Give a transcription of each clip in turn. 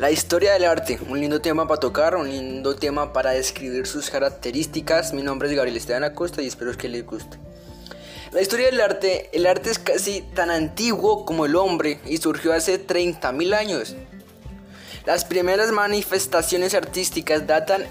La historia del arte, un lindo tema para tocar, un lindo tema para describir sus características. Mi nombre es Gabriel Esteban Acosta y espero que les guste. La historia del arte, el arte es casi tan antiguo como el hombre y surgió hace 30.000 años. Las primeras manifestaciones artísticas datan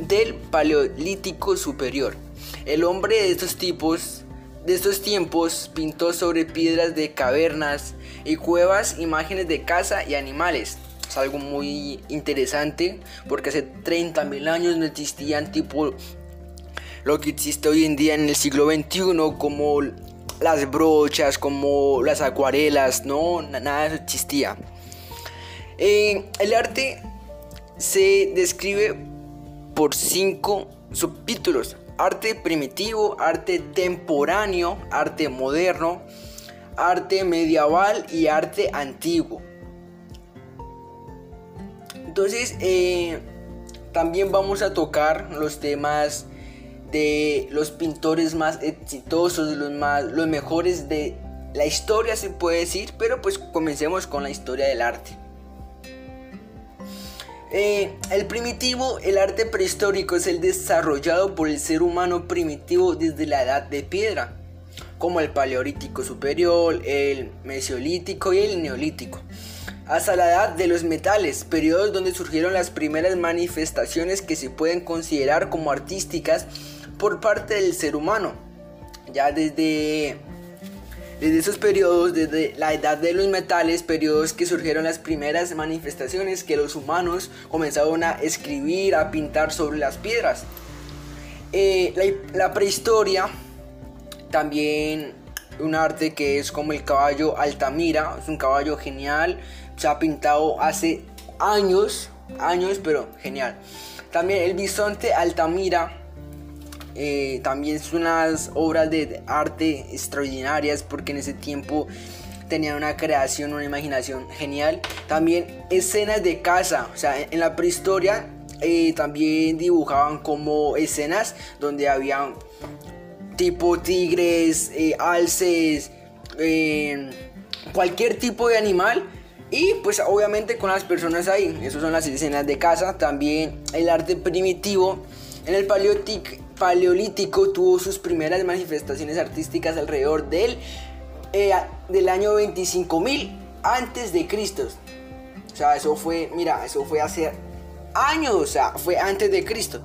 del Paleolítico Superior. El hombre de estos tipos de estos tiempos pintó sobre piedras de cavernas y cuevas imágenes de caza y animales algo muy interesante porque hace 30.000 años no existían tipo lo que existe hoy en día en el siglo XXI como las brochas, como las acuarelas, no, nada de eso existía. Eh, el arte se describe por cinco subtítulos. Arte primitivo, arte temporáneo, arte moderno, arte medieval y arte antiguo. Entonces, eh, también vamos a tocar los temas de los pintores más exitosos, los, más, los mejores de la historia, se puede decir, pero pues comencemos con la historia del arte. Eh, el primitivo, el arte prehistórico es el desarrollado por el ser humano primitivo desde la edad de piedra, como el paleolítico superior, el mesolítico y el neolítico hasta la edad de los metales, periodos donde surgieron las primeras manifestaciones que se pueden considerar como artísticas por parte del ser humano. Ya desde, desde esos periodos, desde la edad de los metales, periodos que surgieron las primeras manifestaciones que los humanos comenzaron a escribir, a pintar sobre las piedras. Eh, la, la prehistoria también un arte que es como el caballo Altamira, es un caballo genial, se ha pintado hace años, años, pero genial. También el bisonte Altamira, eh, también son unas obras de arte extraordinarias porque en ese tiempo tenían una creación, una imaginación genial. También escenas de caza, o sea, en la prehistoria eh, también dibujaban como escenas donde había tipo tigres, eh, alces, cualquier tipo de animal y pues obviamente con las personas ahí, esas son las escenas de casa, también el arte primitivo. En el paleolítico tuvo sus primeras manifestaciones artísticas alrededor del, eh, del año 25.000 antes de Cristo. O sea, eso fue, mira, eso fue hace años, o sea, fue antes de Cristo.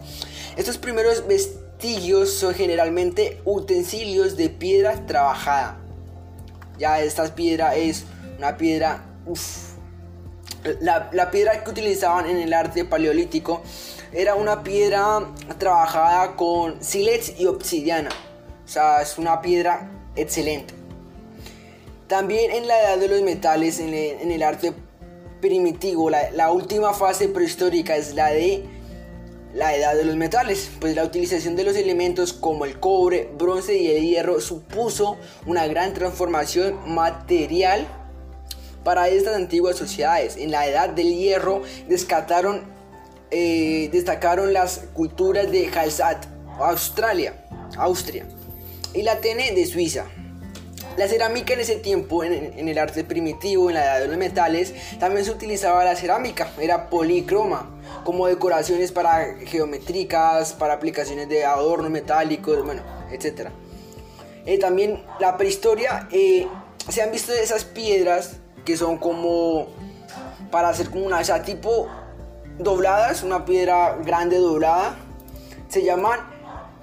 Estos primeros vestigios son generalmente utensilios de piedra trabajada. Ya esta piedra es una piedra la, piedra que utilizaban en el arte paleolítico era una piedra trabajada con sílex y obsidiana. O sea, es una piedra excelente. También en la edad de los metales, en el, arte primitivo, la, la, última fase prehistórica es la de la edad de los metales, pues la utilización de los elementos como el cobre, bronce y el hierro supuso una gran transformación material para estas antiguas sociedades. En la edad del hierro eh, destacaron las culturas de Hallstatt, Australia, Austria, y la Tene de Suiza. La cerámica en ese tiempo, en, el arte primitivo, en la edad de los metales, también se utilizaba la cerámica, era policroma, como decoraciones para geométricas, para aplicaciones de adornos metálicos, bueno, etc. Eh, también la prehistoria, eh, se han visto esas piedras que son como para hacer como una, o tipo dobladas, una piedra grande doblada. Se llaman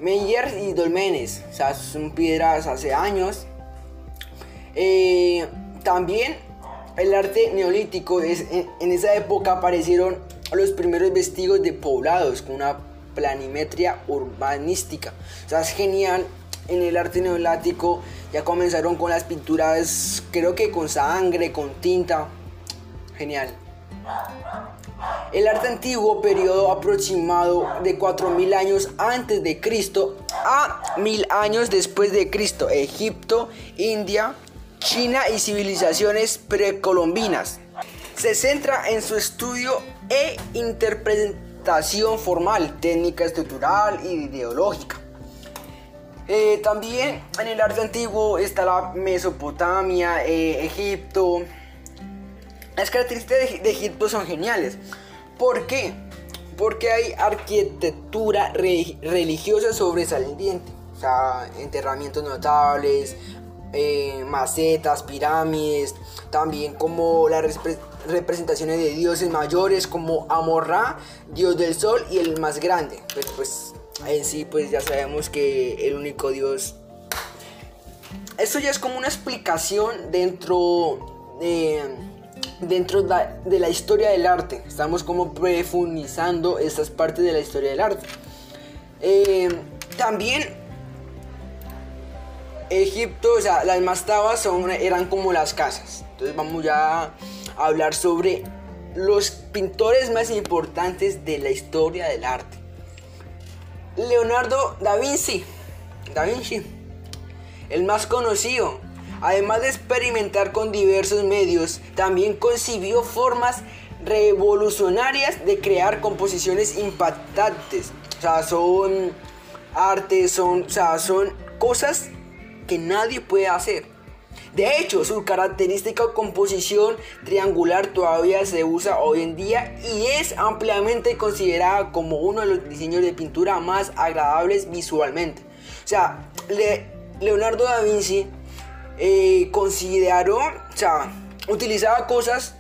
Meyers y Dolmenes, o sea, son piedras hace años. Eh, también el arte neolítico, es, en, esa época aparecieron los primeros vestidos de poblados con una planimetría urbanística. O sea, es genial en el arte neolático ya comenzaron con las pinturas, creo que con sangre, con tinta. Genial. El arte antiguo, periodo aproximado de 4000 años antes de Cristo a 1000 años después de Cristo, Egipto, India, China y civilizaciones precolombinas. Se centra en su estudio e interpretación formal, técnica estructural y ideológica. Eh, también en el arte antiguo está la Mesopotamia, eh, Egipto, Las características de, Egipto son geniales. ¿Por qué? Porque hay arquitectura religiosa sobresaliente. O sea, enterramientos notables, eh, macetas, pirámides, también como las representaciones de dioses mayores como Amorra, dios del sol y el más grande. Pues en sí pues ya sabemos que el único dios... Esto ya es como una explicación dentro de dentro de la historia del arte. Estamos como profundizando estas partes de la historia del arte. Eh, también Egipto, o sea, las mastabas eran como las casas. Entonces vamos ya a hablar sobre los pintores más importantes de la historia del arte. Leonardo da Vinci. Da Vinci. El más conocido. Además de experimentar con diversos medios, también concibió formas revolucionarias de crear composiciones impactantes. O sea, son artes, son, o sea, son cosas que nadie puede hacer. De hecho, su característica composición triangular todavía se usa hoy en día y es ampliamente considerada como uno de los diseños de pintura más agradables visualmente. O sea, Leonardo da Vinci eh, consideró, o sea, utilizaba cosas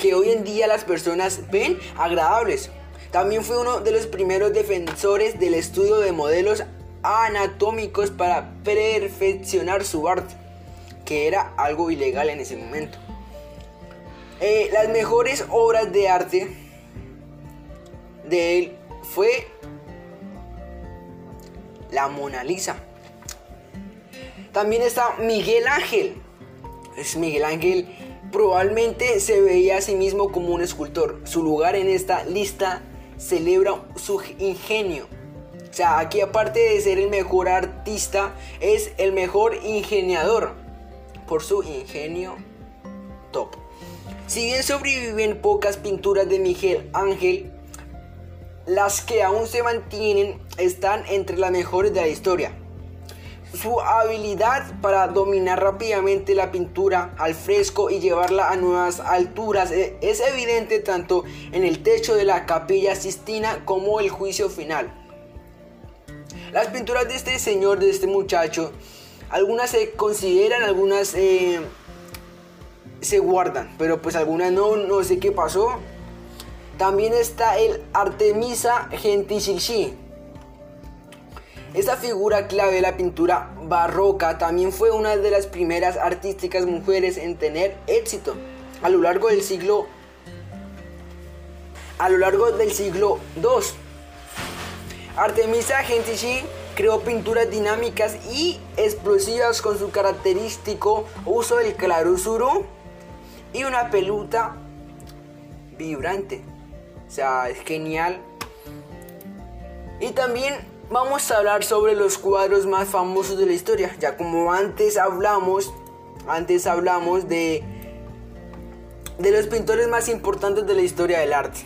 que hoy en día las personas ven agradables. También fue uno de los primeros defensores del estudio de modelos anatómicos para perfeccionar su arte, que era algo ilegal en ese momento. Eh, las mejores obras de arte de él fue la Mona Lisa. También está Miguel Ángel. Es Miguel Ángel probablemente se veía a sí mismo como un escultor. Su lugar en esta lista celebra su ingenio o sea, aquí aparte de ser el mejor artista, es el mejor ingeniador por su ingenio top. Si bien sobreviven pocas pinturas de Miguel Ángel, las que aún se mantienen están entre las mejores de la historia. Su habilidad para dominar rápidamente la pintura al fresco y llevarla a nuevas alturas e-, es evidente tanto en el techo de la capilla Sistina como el juicio final. Las pinturas de este señor, de este muchacho, algunas se consideran, algunas eh, se guardan, pero pues algunas no, no sé qué pasó. También está el Artemisa Gentilci. Esta figura clave de la pintura barroca también fue una de las primeras artísticas mujeres en tener éxito a lo largo del siglo a lo largo del siglo II. Artemisa Gentici creó pinturas dinámicas y explosivas con su característico uso del clarosuro y una peluta vibrante. O sea, es genial. Y también vamos a hablar sobre los cuadros más famosos de la historia. Ya como antes hablamos, antes hablamos de de los pintores más importantes de la historia del arte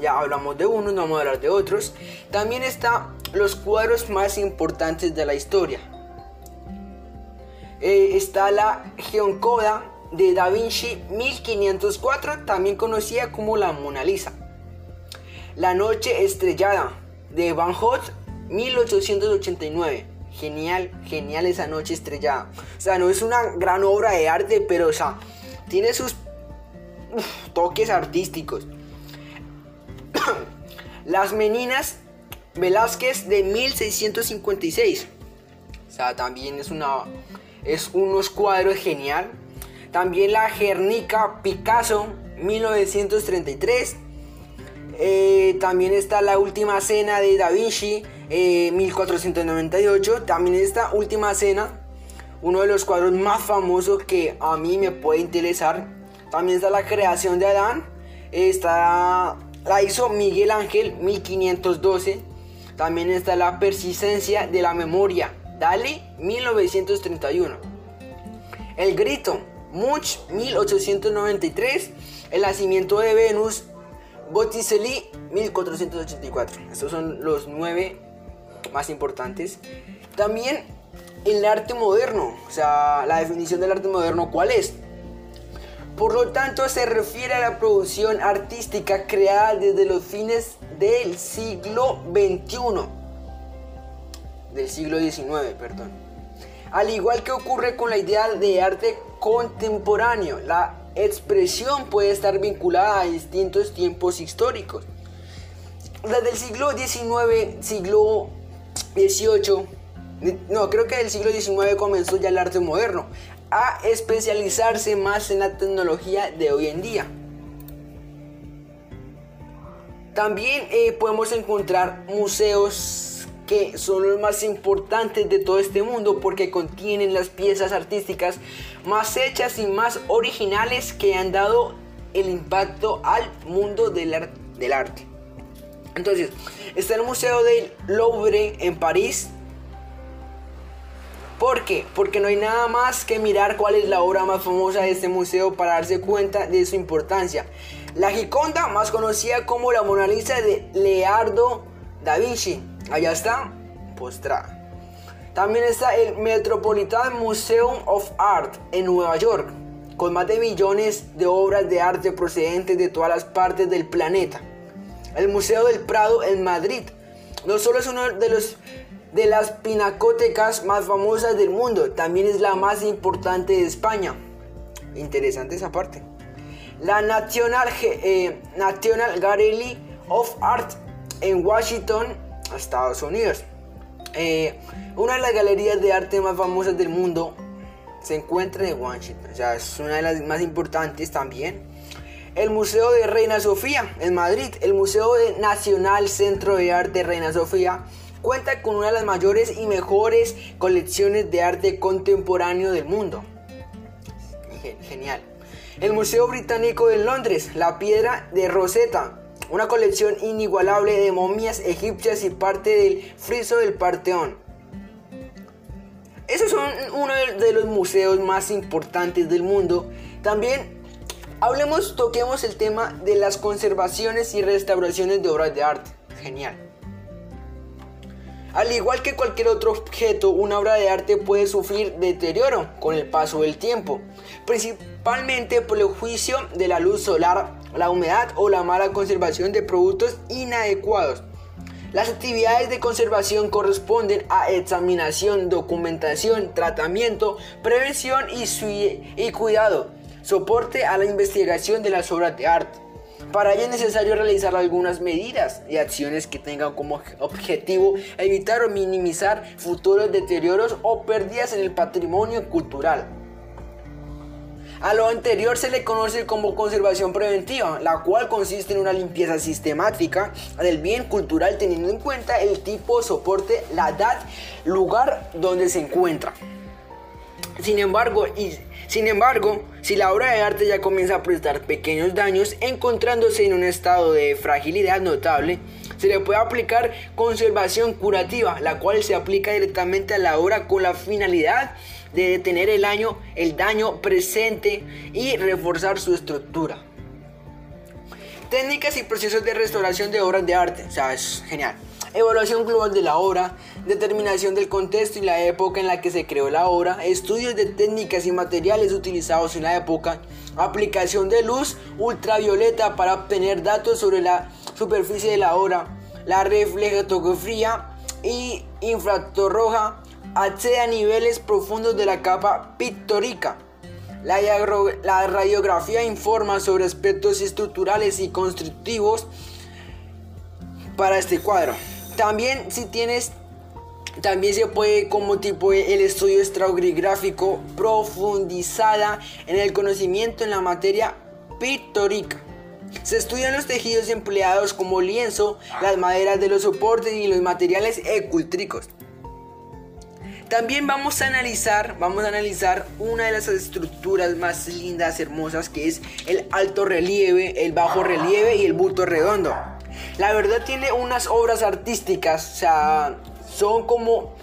ya hablamos de uno, no vamos a hablar de otros. También está los cuadros más importantes de la historia. Eh, está la Geoncoda de Da Vinci 1504, también conocida como la Mona Lisa. La Noche Estrellada de Van Gogh 1889. Genial, genial esa noche estrellada. O sea, no es una gran obra de arte, pero o sea, tiene sus toques artísticos. Las Meninas Velázquez de 1656. O sea, también es una es unos cuadros genial. También la Guernica Picasso 1933. Eh, también está la última cena de Da Vinci 1498. Eh, también esta última cena, uno de los cuadros más famosos que a mí me puede interesar. También está la creación de Adán. Está la hizo Miguel Ángel 1512. También está la persistencia de la memoria. Dale 1931. El grito Munch 1893. El nacimiento de Venus Botticelli 1484. Estos son los nueve más importantes. También el arte moderno. O sea, la definición del arte moderno, ¿cuál es? Por lo tanto, se refiere a la producción artística creada desde los fines del siglo XXI. Del siglo XIX, perdón. Al igual que ocurre con la idea de arte contemporáneo, la expresión puede estar vinculada a distintos tiempos históricos. Desde el siglo XIX, siglo XVIII, no, creo que del siglo XIX comenzó ya el arte moderno a especializarse más en la tecnología de hoy en día. También eh, podemos encontrar museos que son los más importantes de todo este mundo porque contienen las piezas artísticas más hechas y más originales que han dado el impacto al mundo del, del arte. Entonces, está el Museo del Louvre en París, ¿Por qué? Porque no hay nada más que mirar cuál es la obra más famosa de este museo para darse cuenta de su importancia. La Giconda, más conocida como la Mona Lisa de Leonardo da Vinci. Allá está, postrada. También está el Metropolitan Museum of Art en Nueva York, con más de millones de obras de arte procedentes de todas las partes del planeta. El Museo del Prado en Madrid no solo es uno de los de las pinacotecas más famosas del mundo. También es la más importante de España. Interesante esa parte. La National, eh, National Gallery of Art en Washington, Estados Unidos. Eh, una de las galerías de arte más famosas del mundo se encuentra en Washington. O sea, es una de las más importantes también. El Museo de Reina Sofía en Madrid. El Museo Nacional Centro de Arte Reina Sofía Cuenta con una de las mayores y mejores colecciones de arte contemporáneo del mundo. Genial. El Museo Británico de Londres, la piedra de Rosetta, una colección inigualable de momias egipcias y parte del friso del Parteón. Esos son uno de los museos más importantes del mundo. También hablemos, toquemos el tema de las conservaciones y restauraciones de obras de arte. Genial. Al igual que cualquier otro objeto, una obra de arte puede sufrir deterioro con el paso del tiempo, principalmente por el juicio de la luz solar, la humedad o la mala conservación de productos inadecuados. Las actividades de conservación corresponden a examinación, documentación, tratamiento, prevención y, cuidado, soporte a la investigación de las obras de arte. Para ello es necesario realizar algunas medidas y acciones que tengan como objetivo evitar o minimizar futuros deterioros o pérdidas en el patrimonio cultural. A lo anterior se le conoce como conservación preventiva, la cual consiste en una limpieza sistemática del bien cultural teniendo en cuenta el tipo, soporte, la edad, lugar donde se encuentra. Sin embargo, sin embargo, si la obra de arte ya comienza a prestar pequeños daños, encontrándose en un estado de fragilidad notable, se le puede aplicar conservación curativa, la cual se aplica directamente a la obra con la finalidad de detener el daño, el daño presente y reforzar su estructura. Técnicas y procesos de restauración de obras de arte, o sea, es genial evaluación global de la obra, determinación del contexto y la época en la que se creó la obra, estudios de técnicas y materiales utilizados en la época, aplicación de luz ultravioleta para obtener datos sobre la superficie de la obra, la reflectografía y infrarroja accede a niveles profundos de la capa pictórica. La, la radiografía informa sobre aspectos estructurales y constructivos para este cuadro. También si tienes también se puede como tipo el estudio estratigrafíco profundizada en el conocimiento en la materia pictórica. Se estudian los tejidos empleados como lienzo, las maderas de los soportes y los materiales ecultricos. También vamos a analizar, vamos a analizar una de las estructuras más lindas, hermosas, que es el alto relieve, el bajo relieve y el bulto redondo. La verdad tiene unas obras artísticas, o sea, son como...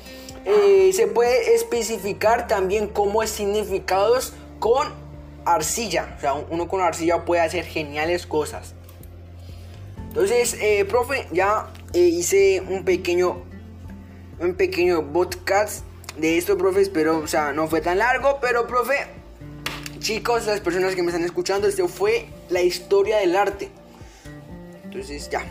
Eh, se puede especificar también como es significados con arcilla. O sea, uno con arcilla puede hacer geniales cosas. Entonces, eh, profe, ya eh, hice un pequeño, un pequeño podcast de esto, profe. Espero, o sea, no fue tan largo, pero, profe, chicos, las personas que me están escuchando, esto fue la historia del arte. Entonces ya.